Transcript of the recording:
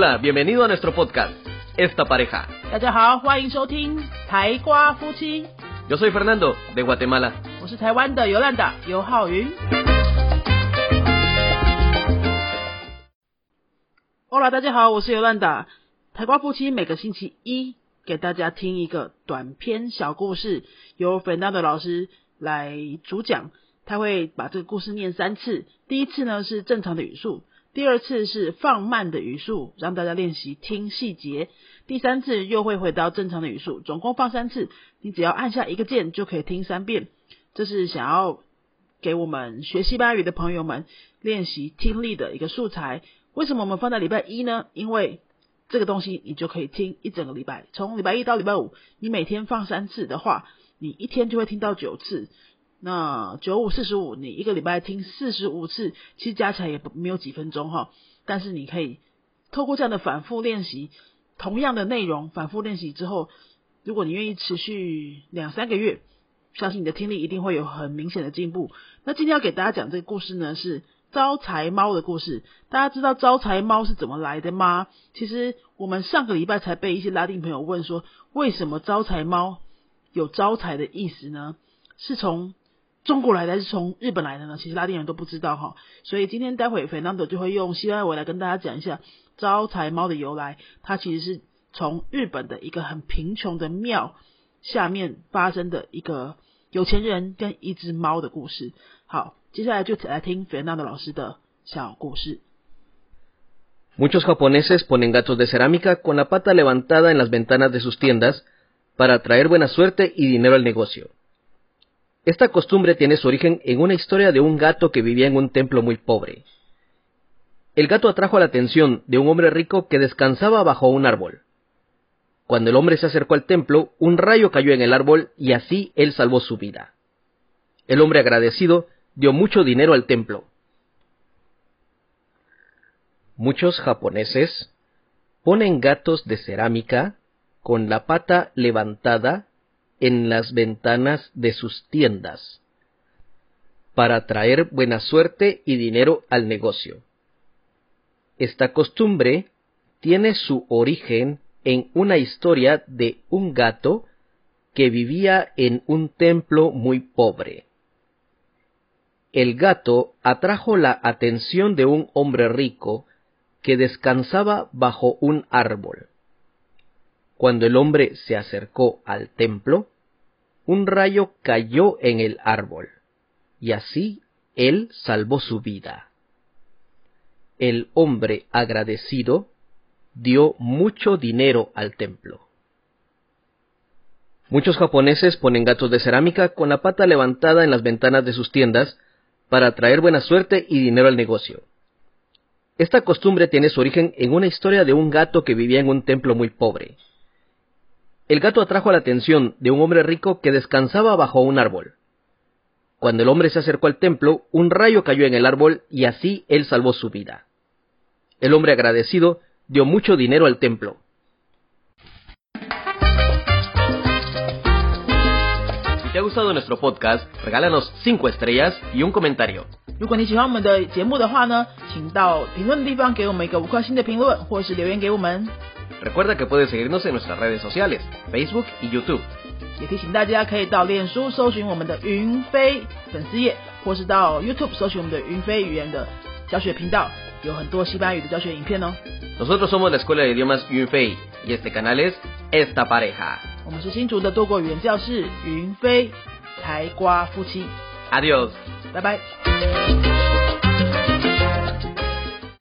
Hola, bienvenido a nuestro podcast, Esta Pareja. 大家好，欢迎收听台瓜夫妻，Yo soy Fernando, de Guatemala. 我是台湾的尤兰达尤浩云。Hola，大家好，我是尤兰达。台瓜夫妻每个星期一给大家听一个短篇小故事，由 Fernando 老师来主讲。他会把这个故事念三次，第一次呢是正常的语速，第二次是放慢的语速，让大家练习听细节。第三次又会回到正常的语速，总共放三次，你只要按下一个键就可以听三遍。这是想要给我们学西班牙语的朋友们练习听力的一个素材。为什么我们放在礼拜一呢？因为这个东西你就可以听一整个礼拜，从礼拜一到礼拜五，你每天放三次的话，你一天就会听到九次。那九五四十五，你一个礼拜听四十五次，其实加起来也没有几分钟哈。但是你可以透过这样的反复练习，同样的内容反复练习之后，如果你愿意持续两三个月，相信你的听力一定会有很明显的进步。那今天要给大家讲这个故事呢，是招财猫的故事。大家知道招财猫是怎么来的吗？其实我们上个礼拜才被一些拉丁朋友问说，为什么招财猫有招财的意思呢？是从中国来的还是从日本来的呢？其实拉丁人都不知道哈，所以今天待会 Fernando 就会用西班牙文来跟大家讲一下招财猫的由来。它其实是从日本的一个很贫穷的庙下面发生的一个有钱人跟一只猫的故事。好，接下来就来听 Fernando 老师的小故事。Muchos japoneses ponen gatos de cerámica con la pata levantada en las ventanas de sus tiendas para atraer buena suerte y dinero al negocio. Esta costumbre tiene su origen en una historia de un gato que vivía en un templo muy pobre. El gato atrajo la atención de un hombre rico que descansaba bajo un árbol. Cuando el hombre se acercó al templo, un rayo cayó en el árbol y así él salvó su vida. El hombre agradecido dio mucho dinero al templo. Muchos japoneses ponen gatos de cerámica con la pata levantada en las ventanas de sus tiendas para traer buena suerte y dinero al negocio. Esta costumbre tiene su origen en una historia de un gato que vivía en un templo muy pobre. El gato atrajo la atención de un hombre rico que descansaba bajo un árbol. Cuando el hombre se acercó al templo, un rayo cayó en el árbol, y así él salvó su vida. El hombre agradecido dio mucho dinero al templo. Muchos japoneses ponen gatos de cerámica con la pata levantada en las ventanas de sus tiendas para traer buena suerte y dinero al negocio. Esta costumbre tiene su origen en una historia de un gato que vivía en un templo muy pobre. El gato atrajo la atención de un hombre rico que descansaba bajo un árbol. Cuando el hombre se acercó al templo, un rayo cayó en el árbol y así él salvó su vida. El hombre agradecido dio mucho dinero al templo. Si te ha gustado nuestro podcast, regálanos 5 estrellas y un comentario. 如果你喜欢我们的节目的话呢，请到评论的地方给我们一个五颗星的评论，或是留言给我们。 Recuerda que puedes seguirnos en nuestras redes sociales, Facebook y YouTube. 也提醒大家可以到脸书搜寻我们的云飞粉丝页，或是到 YouTube 搜寻我们的云飞语言的教学频道，有很多西班牙语的教学影片哦。 Nosotros somos la Escuela de Idiomas Yunfei y este canal es Esta Pareja. 我们是新竹的多国语言教室云飞台瓜夫妻， Adiós. 拜拜。